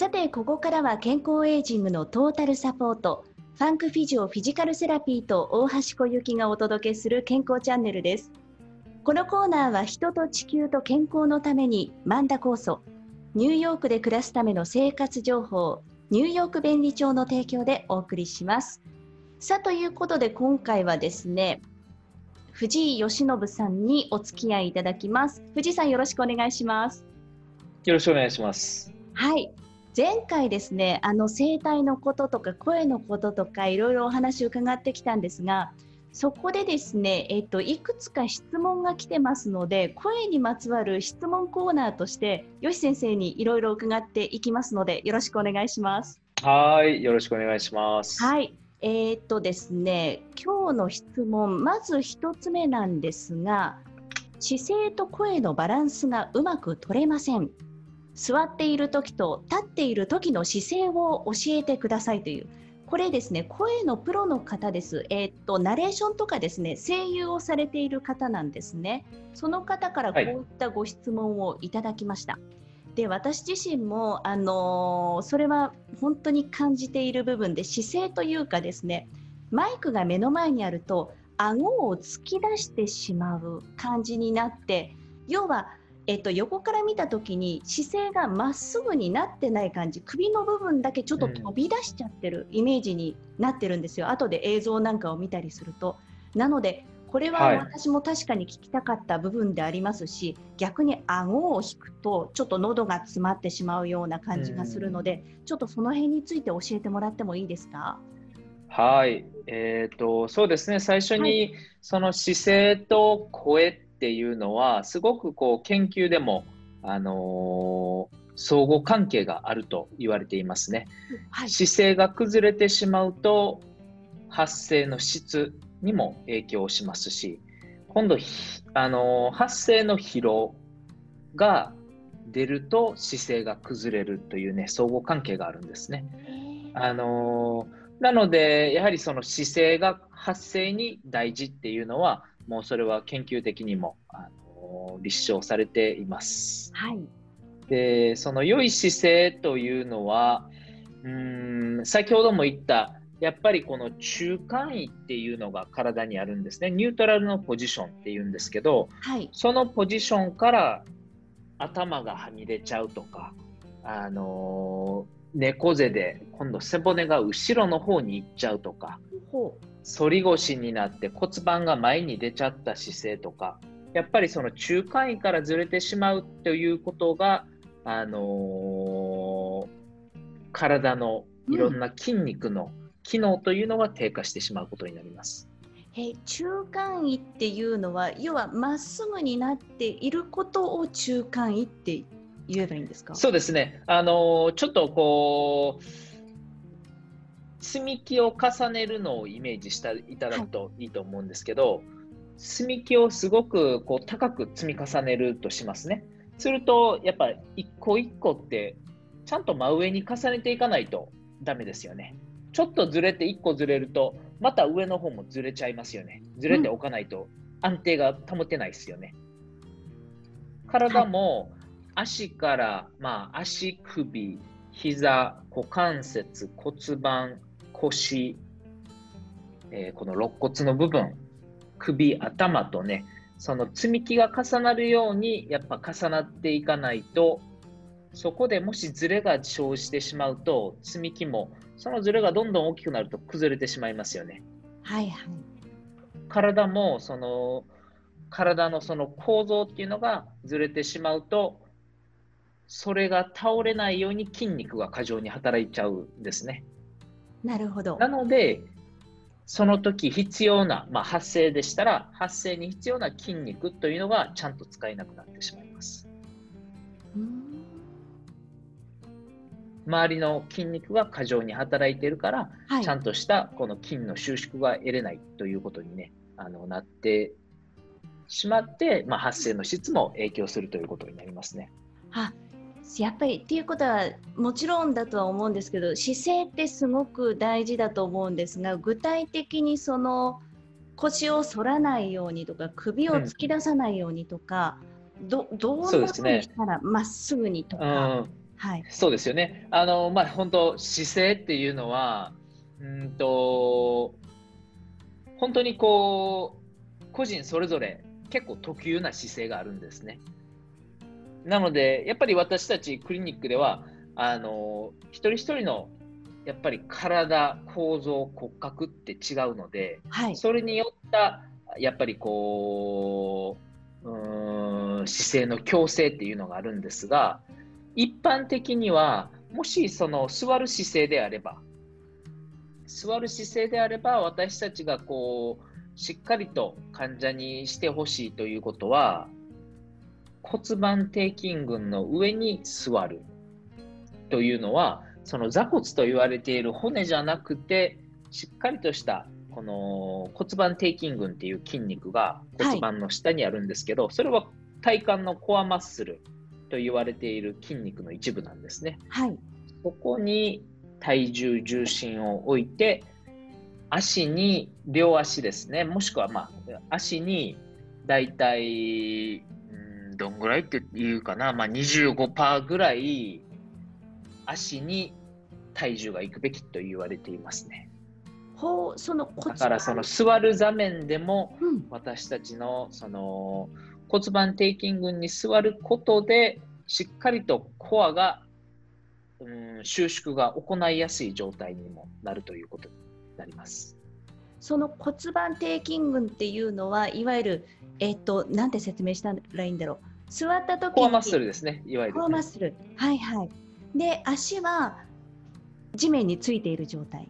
さてここからは健康エイジングのトータルサポートファンクフィジオフィジカルセラピーと大橋小雪がお届けする健康チャンネルです。このコーナーは人と地球と健康のためにマンダ酵素ニューヨークで暮らすための生活情報ニューヨーク便利帳の提供でお送りします。さあということで今回はですね藤井義信さんにお付き合いいただきます。藤井さんよろしくお願いします。よろしくお願いします。はい前回ですねあの声帯のこととか声のこととかいろいろお話を伺ってきたんですがそこでですね、えっと、いくつか質問が来てますので声にまつわる質問コーナーとしてよし先生にいろいろ伺っていきますのでよろしくお願いします。はいよろしくお願いします。はいえー、っとですね今日の質問まず1つ目なんですが姿勢と声のバランスがうまく取れません。座っている時と立っている時の姿勢を教えてくださいという。これですね声のプロの方です、えー、っとナレーションとかですね声優をされている方なんですね。その方からこういったご質問をいただきました、はい、で私自身も、あのー、それは本当に感じている部分で姿勢というかですねマイクが目の前にあると顎を突き出してしまう感じになって要はえっと、横から見た時に姿勢がまっすぐになってない感じ首の部分だけちょっと飛び出しちゃってるイメージになってるんですよ、うん、後で映像なんかを見たりすると。なのでこれは私も確かに聞きたかった部分でありますし、はい、逆に顎を引くとちょっと喉が詰まってしまうような感じがするので、うん、ちょっとその辺について教えてもらってもいいですか？はい、えーと、そうですね。最初に、その姿勢と声っていうのはすごくこう研究でも、あのー、相互関係があると言われていますね、はい、姿勢が崩れてしまうと発声の質にも影響しますし今度、あのー、発声の疲労が出ると姿勢が崩れるというね相互関係があるんですね。あのー、なのでやはりその姿勢が発声に大事っていうのはもうそれは研究的にもあの立証されています。はい、でその良い姿勢というのはうん先ほども言ったやっぱりこの中間位っていうのが体にあるんですね。ニュートラルのポジションっていうんですけど、はい、そのポジションから頭がはみ出ちゃうとか、あの猫背で今度背骨が後ろの方に行っちゃうとか反り腰になって骨盤が前に出ちゃった姿勢とかやっぱりその中間位からずれてしまうということが、あのー、体のいろんな筋肉の機能というのが低下してしまうことになります。え中間位っていうのは要はまっすぐになっていることを中間位って言えばいいんですかそうですね、あのちょっとこう積み木を重ねるのをイメージしていただくといいと思うんですけど、はい、積み木をすごくこう高く積み重ねるとしますね。すると、やっぱ一個一個ってちゃんと真上に重ねていかないとダメですよね。ちょっとずれて1個ずれると、また上の方もずれちゃいますよね。ずれておかないと安定が保てないですよね。体も足から、まあ、足首、膝、股関節、骨盤、腰、えー、この肋骨の部分、首、頭とね、その積み木が重なるようにやっぱ重なっていかないと、そこでもしズレが生じてしまうと、積み木もそのズレがどんどん大きくなると崩れてしまいますよね。はいはい。体もその体のその構造っていうのがずれてしまうと、それが倒れないように筋肉が過剰に働いちゃうんですね。なるほど。なので、その時必要な、まあ、発声でしたら、発声に必要な筋肉というのがちゃんと使えなくなってしまいます。周りの筋肉が過剰に働いているから、はい、ちゃんとしたこの筋の収縮が得れないということに、ね、あのなってしまって、まあ、発声の質も影響するということになりますね。あやっぱりっていうことはもちろんだとは思うんですけど姿勢ってすごく大事だと思うんですが具体的にその腰を反らないようにとか首を突き出さないようにとか、うん、どどういうふうにしたらまっすぐにとか、うん、はい。そうですよね。あの、まあ、本当姿勢っていうのは、うんと、本当にこう、個人それぞれ結構特有な姿勢があるんですね。なので、やっぱり私たちクリニックでは、あの、一人一人のやっぱり体、構造、骨格って違うので、はい。それによった、やっぱりこう、う姿勢の矯正っていうのがあるんですが、一般的には、もしその座る姿勢であれば、座る姿勢であれば、私たちがこう、しっかりと患者にしてほしいということは、骨盤底筋群の上に座るというのは、その座骨と言われている骨じゃなくて、しっかりとしたこの骨盤底筋群っていう筋肉が骨盤の下にあるんですけど、それは体幹のコアマッスルと言われている筋肉の一部なんですね。はい。そこに体重、重心を置いて、足に、両足ですね、もしくは、まあ、足にだいたい、うんどんぐらいっていうかな、まあ、25%ぐらい足に体重がいくべきと言われていますね。ほう、その。だからその座る座面でもうん。私たちのその骨盤底筋群に座ることでしっかりとコアが、うん、収縮が行いやすい状態にもなるということになります。その骨盤底筋群っていうのは、いわゆる、えっ、と、なんて説明したらいいんだろう。座った時に。コアマッスルですね、いわゆる、コアマッスル。はいはい。で、足は地面についている状態。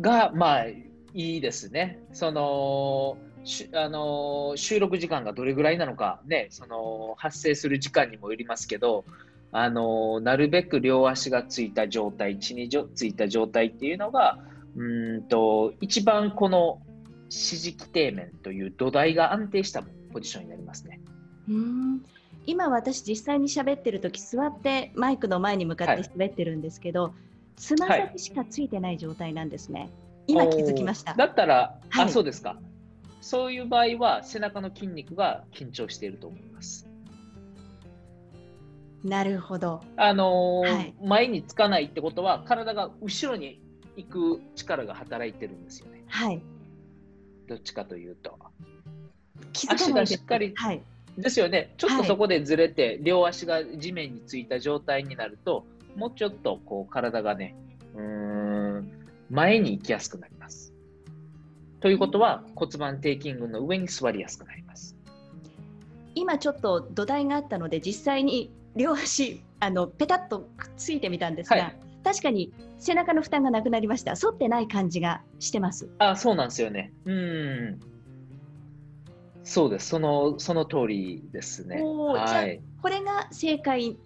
が、まあ、いいですね。その、しあの収録時間がどれぐらいなのか、ね、その発生する時間にもよりますけど、あのなるべく両足がついた状態、地にじょついた状態っていうのが、うーんと一番この支持基底面という土台が安定したポジションになりますね。うーん今私実際に喋ってる時座ってマイクの前に向かって喋ってるんですけど、つま先しかついてない状態なんですね。今気づきました。だったら、はいあ、そうですか。そういう場合は背中の筋肉が緊張していると思います。なるほど。あのーはい前につかないってことは体が後ろに行く力が働いてるんですよね。はい。どっちかというと。気づか足がしっかりはい。ですよね。ちょっはいとそこでずれて、両足が地面についた状態になると、もうちょっとこう体がね、うーん、前に行きやすくなります。ということは骨盤底筋群の上に座りやすくなります。今ちょっと土台があったので実際に両足あのペタッとくっついてみたんですが、はい確かに背中の負担がなくなりました。反ってない感じがしてます。あ、そうなんですよね。うん。そうです。その、その通りですね。はい。これが正解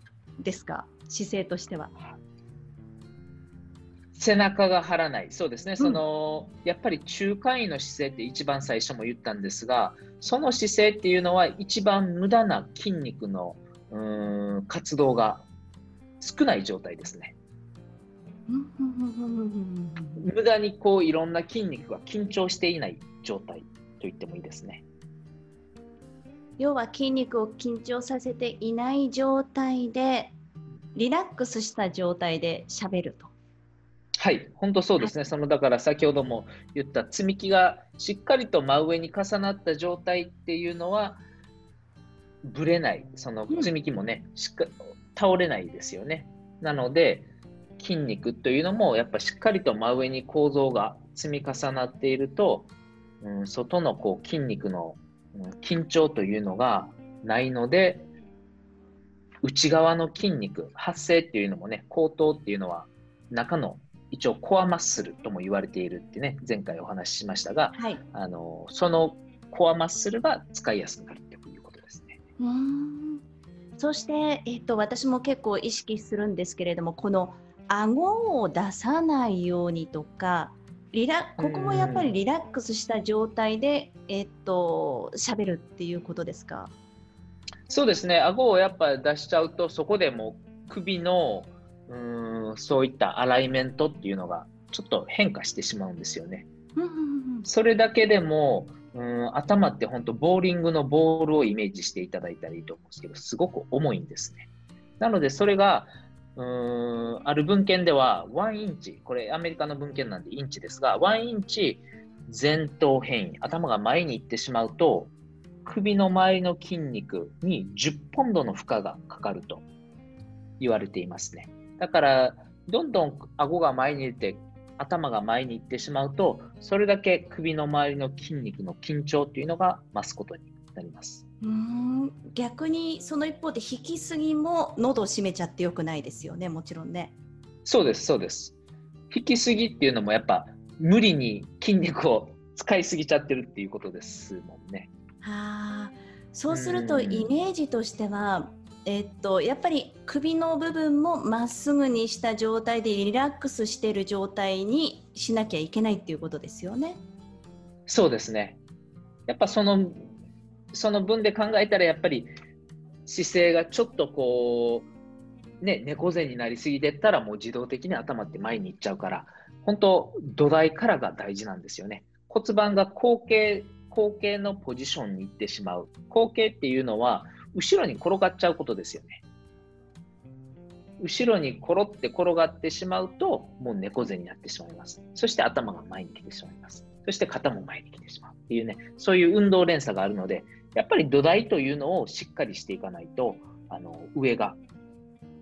ですか？姿勢としては。背中が張らない。そうですね。その、やっぱり中間位の姿勢って一番最初も言ったんですが、その姿勢っていうのは一番無駄な筋肉のうーん活動が少ない状態ですね。無駄にこういろんな筋肉が緊張していない状態と言ってもいいですね。要は筋肉を緊張させていない状態でリラックスした状態で喋ると。はい、本当そうですね。そのだから先ほども言った積み木がしっかりと真上に重なった状態っていうのはぶれない。その積み木もね、しっか倒れないですよね。なので筋肉というのもやっぱしっかりと真上に構造が積み重なっていると、うん、外のこう筋肉の、うん緊張というのがないので内側の筋肉発生っていうのもね後頭っていうのは中の一応コアマッスルとも言われているってね前回お話ししましたがはい。あのそのコアマッスルが使いやすくなるということですね。うーんそして、えっと、私も結構意識するんですけれどもこの顎を出さないようにとかリラここもやっぱりリラックスした状態で、えっと喋るっていうことですか？そうですね顎をやっぱ出しちゃうとそこでもう首のうーんそういったアライメントっていうのがちょっと変化してしまうんですよね。それだけでもうん頭って本当ボーリングのボールをイメージしていただいたらいいと思うんですけどすごく重いんですね。なのでそれがうんある文献では、1インチ、これアメリカの文献なんでインチですが、1インチ前頭変異、頭が前に行ってしまうと、首の周りの筋肉に10ポンドの負荷がかかると言われていますね。だから、どんどん顎が前に出て、頭が前に行ってしまうと、それだけ首の周りの筋肉の緊張というのが増すことになります。うん逆にその一方で引きすぎも喉を締めちゃってよくないですよねもちろんね。そうですそうです。引きすぎっていうのもやっぱ無理に筋肉を使いすぎちゃってるっていうことですもんね。はあそうするとイメージとしては、えっと、やっぱり首の部分もまっすぐにした状態でリラックスしている状態にしなきゃいけないっていうことですよね。そうですね。やっぱそのその分で考えたらやっぱり姿勢がちょっとこう、ね、猫背になりすぎてったらもう自動的に頭って前に行っちゃうから、本当土台からが大事なんですよね。骨盤が後傾、後傾のポジションに行ってしまう。後傾っていうのは後ろに転がっちゃうことですよね。後ろに転って転がってしまうと、もう猫背になってしまいます。そして頭が前に来てしまいます。そして肩も前に来てしまうっていうね、そういう運動連鎖があるので、やっぱり土台というのをしっかりしていかないと、あの上が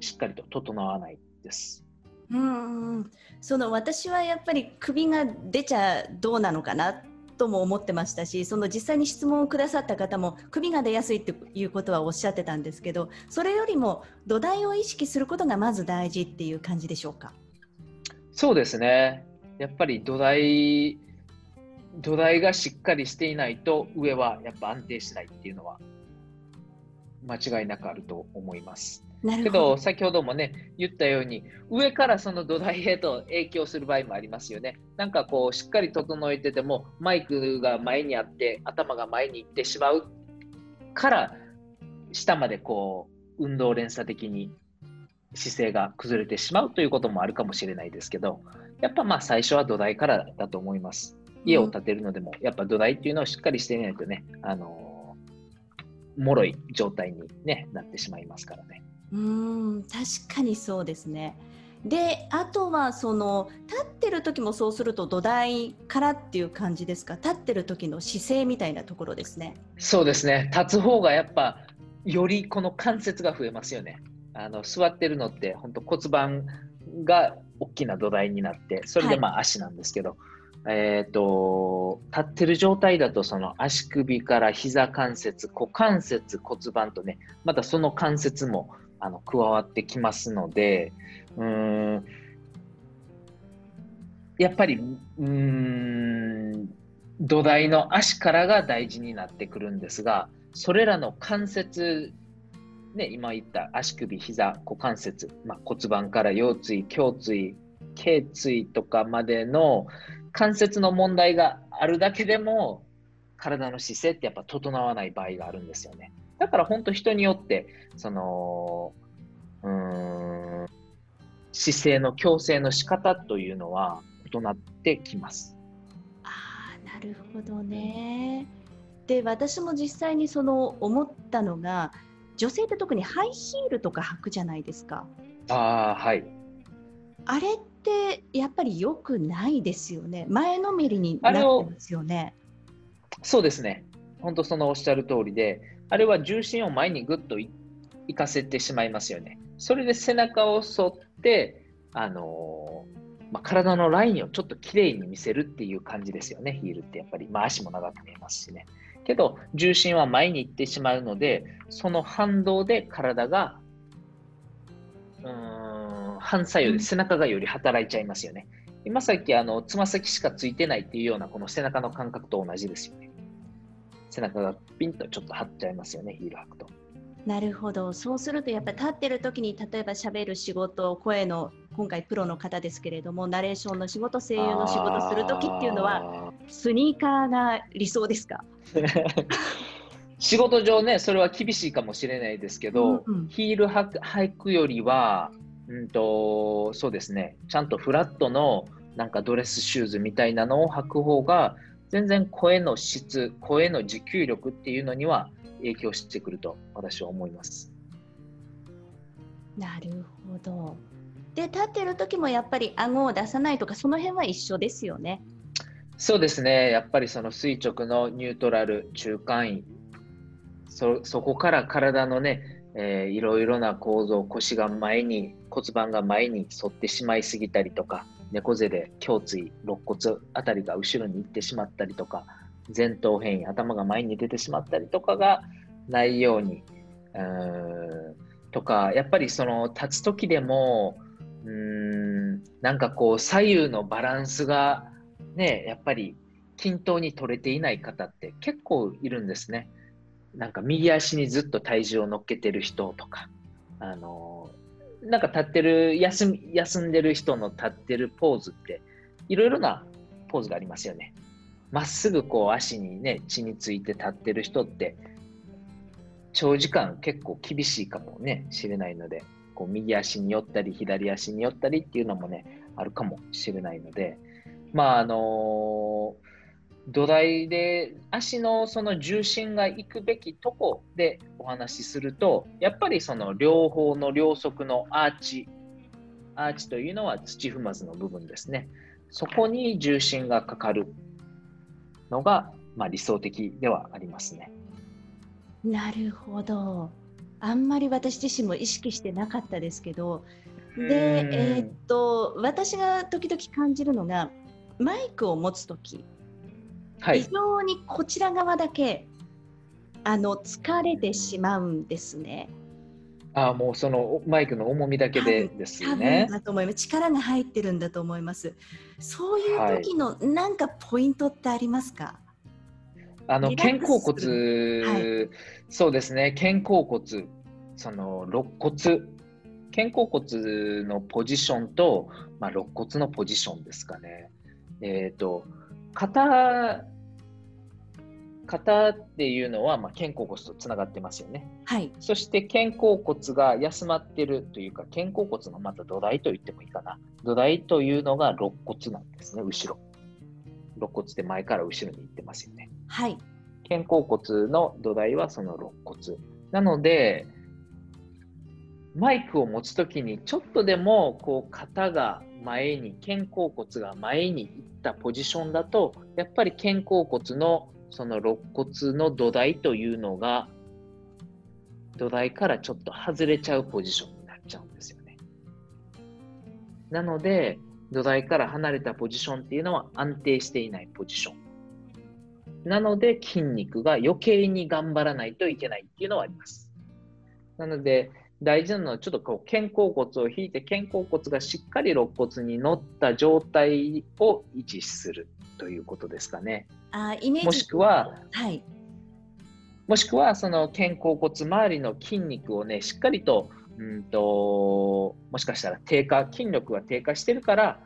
しっかりと整わないです。うんその私はやっぱり首が出ちゃどうなのかなとも思ってましたしその実際に質問をくださった方も首が出やすいっていうことはおっしゃってたんですけどそれよりも土台を意識することがまず大事っていう感じでしょうか？そうですね。やっぱり土台土台がしっかりしていないと上はやっぱ安定しないっていうのは間違いなくあると思います。けど先ほどもね言ったように上からその土台へと影響する場合もありますよね。なんかこうしっかり整えててもマイクが前にあって頭が前に行ってしまうから下までこう運動連鎖的に姿勢が崩れてしまうということもあるかもしれないですけどやっぱまあ最初は土台からだと思います。家を建てるのでも、やっぱ土台っていうのをしっかりしていないとね、あのー、脆い状態に、ね、なってしまいますからね。うん確かにそうですね。であとはその立ってる時もそうすると土台からっていう感じですか？立ってる時の姿勢みたいなところですね。そうですね。立つ方がやっぱよりこの関節が増えますよね。あの座ってるのって本当骨盤が大きな土台になってそれでまあ足なんですけど、はいえっ、ー、と、立ってる状態だと、その足首から膝関節、股関節、骨盤とね、またその関節もあの加わってきますので、うん、やっぱり、うん、土台の足からが大事になってくるんですが、それらの関節、ね、今言った足首、膝、股関節、まあ、骨盤から腰椎、胸椎、頸椎とかまでの関節の問題があるだけでも体の姿勢ってやっぱ整わない場合があるんですよね。だから本当人によってそのうん姿勢の矯正の仕方というのは異なってきます。ああなるほどね。で私も実際にその思ったのが女性って特にハイヒールとか履くじゃないですか。ああはい。あれってやっぱり良くないですよね。前のめりになってますよね。そうですね。本当そのおっしゃる通りで、あれは重心を前にぐっといかせてしまいますよね。それで背中を反って、あのー、まあ、体のラインをちょっときれいに見せるっていう感じですよね、ヒールってやっぱり。まあ、足も長く見えますしね。けど、重心は前に行ってしまうので、その反動で体が、うん反作用で背中がより働いちゃいますよね。今さっきあのつま先しかついてないっていうようなこの背中の感覚と同じですよね。背中がピンとちょっと張っちゃいますよね、ヒール履くと。なるほど、そうするとやっぱり立ってる時に例えばしゃべる仕事、声の今回プロの方ですけれども、ナレーションの仕事、声優の仕事する時っていうのは、スニーカーが理想ですか？仕事上ね、それは厳しいかもしれないですけど、うんうん、ヒール履くよりは、うんと、そうですね、ちゃんとフラットのなんかドレスシューズみたいなのを履く方が、全然声の質、声の持久力っていうのには影響してくると私は思います。なるほど。で立ってる時もやっぱり顎を出さないとかその辺は一緒ですよね。そうですね。やっぱりその垂直のニュートラル中間位そそこから体のね、えー、いろいろな構造腰が前に骨盤が前に反ってしまいすぎたりとか猫背で胸椎肋骨あたりが後ろに行ってしまったりとか前頭変異頭が前に出てしまったりとかがないようにうとかやっぱりその立つ時でもうーんなんかこう左右のバランスがねやっぱり均等に取れていない方って結構いるんですね。なんか右足にずっと体重を乗っけてる人とか、あのなんか立ってる休み、休んでる人の立ってるポーズって、いろいろなポーズがありますよね。まっすぐこう足にね、血について立ってる人って、長時間結構厳しいかもね、しれないので、こう右足に寄ったり、左足に寄ったりっていうのもね、あるかもしれないので、まあ、あの土台で足のその重心が行くべきとこでお話しすると、やっぱりその両方の両側のアーチ、アーチというのは土踏まずの部分ですね。そこに重心がかかるのが、まあ、理想的ではありますね。なるほど。あんまり私自身も意識してなかったですけど、で、えー、っと私が時々感じるのがマイクを持つ時、はい、非常にこちら側だけあの疲れてしまうんですね。あもうそのマイクの重みだけでですね。だと思います。力が入ってるんだと思います。そういう時のなんかポイントってありますか？あの肩甲骨、はい、そうですね、肩甲骨、その肋骨、肩甲骨のポジションと、まあ、肋骨のポジションですかね。えっ、ー、と、肩、肩っていうのは、まあ、肩甲骨とつながってますよね。はい。そして肩甲骨が休まってるというか、肩甲骨のまた土台と言ってもいいかな。土台というのが肋骨なんですね、後ろ。肋骨って前から後ろに行ってますよね。はい。肩甲骨の土台はその肋骨。なので、マイクを持つときにちょっとでもこう肩が前に、肩甲骨が前に行ったポジションだと、やっぱり肩甲骨のその肋骨の土台というのが、土台からちょっと外れちゃうポジションになっちゃうんですよね。なので、土台から離れたポジションっていうのは安定していないポジション。なので筋肉が余計に頑張らないといけないっていうのはあります。なので大事なのはちょっとこう肩甲骨を引いて肩甲骨がしっかり肋骨に乗った状態を維持するということですかね。あイメージもしくは、はい、もしくはその肩甲骨周りの筋肉をねしっかりとうんともしかしたら低下筋力が低下してるから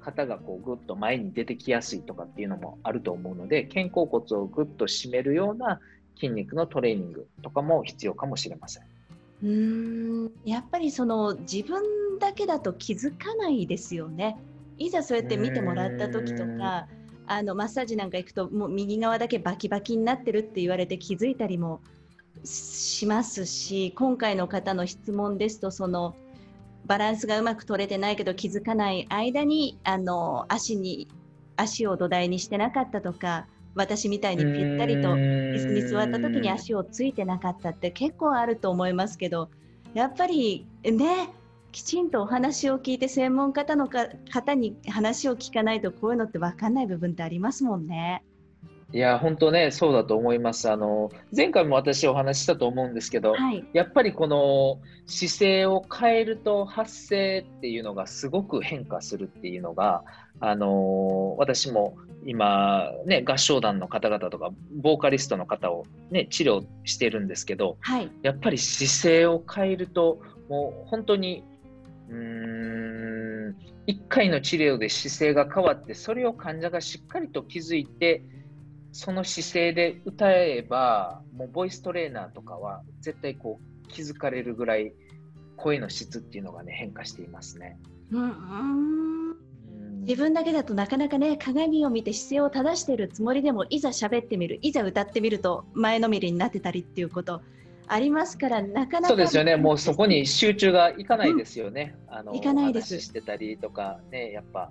肩がこうぐっと前に出てきやすいとかっていうのもあると思うので肩甲骨をぐっと締めるような筋肉のトレーニングとかも必要かもしれません。うんやっぱりその自分だけだと気づかないですよね。いざそうやって見てもらった時とかあのマッサージなんか行くともう右側だけバキバキになってるって言われて気づいたりもしますし今回の方の質問ですとそのバランスがうまく取れてないけど気づかない間にあの足に足を土台にしてなかったとか私みたいにぴったりと椅子に座った時に足をついてなかったって結構あると思いますけどやっぱりねきちんとお話を聞いて専門家の方に話を聞かないとこういうのって分かんない部分ってありますもんね。いや、本当ね、そうだと思います。あの、前回も私お話ししたと思うんですけど、はい、やっぱりこの姿勢を変えると発声っていうのがすごく変化するっていうのが、あの私も今、ね、合唱団の方々とか、ボーカリストの方を、ね、治療してるんですけど、はい、やっぱり姿勢を変えると、もう本当に、うーん、1回の治療で姿勢が変わって、それを患者がしっかりと気づいて、その姿勢で歌えば、もうボイストレーナーとかは絶対こう気づかれるぐらい声の質っていうのがね変化していますね。うん自分だけだとなかなかね鏡を見て姿勢を正しているつもりでもいざ喋ってみるいざ歌ってみると前のめりになってたりっていうことありますから、なかなか。そうですよね、もうそこに集中がいかないですよね。うん、あのいかないです。してたりとか、ね、やっぱ。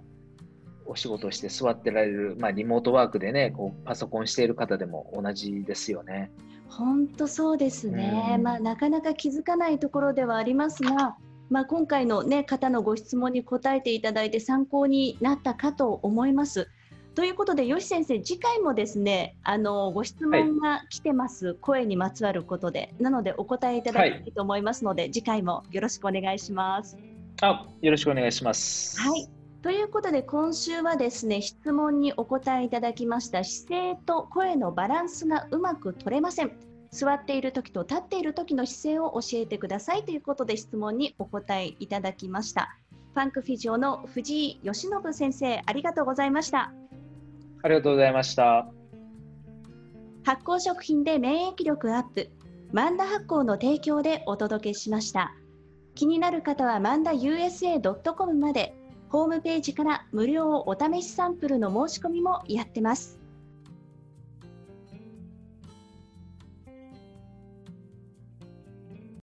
お仕事して座ってられる、まあ、リモートワークでね、こうパソコンしている方でも同じですよね。本当そうですね、うん、まあ、なかなか気づかないところではありますが、まあ、今回の、ね、方のご質問に答えていただいて参考になったかと思います。ということで、吉先生、次回もですね、あのご質問が来てます、はい、声にまつわることで、なのでお答えいただきたいと思いますので、はい、次回もよろしくお願いします。あ、よろしくお願いします。はい。ということで、今週はですね、質問にお答えいただきました姿勢と声のバランスがうまく取れません。座っている時と立っている時の姿勢を教えてくださいということで質問にお答えいただきました。ファンクフィジオの藤井義信先生、ありがとうございました。ありがとうございました。発酵食品で免疫力アップ、マンダ発酵の提供でお届けしました。気になる方はマンダ USA.com まで、ホームページから無料お試しサンプルの申し込みもやってます。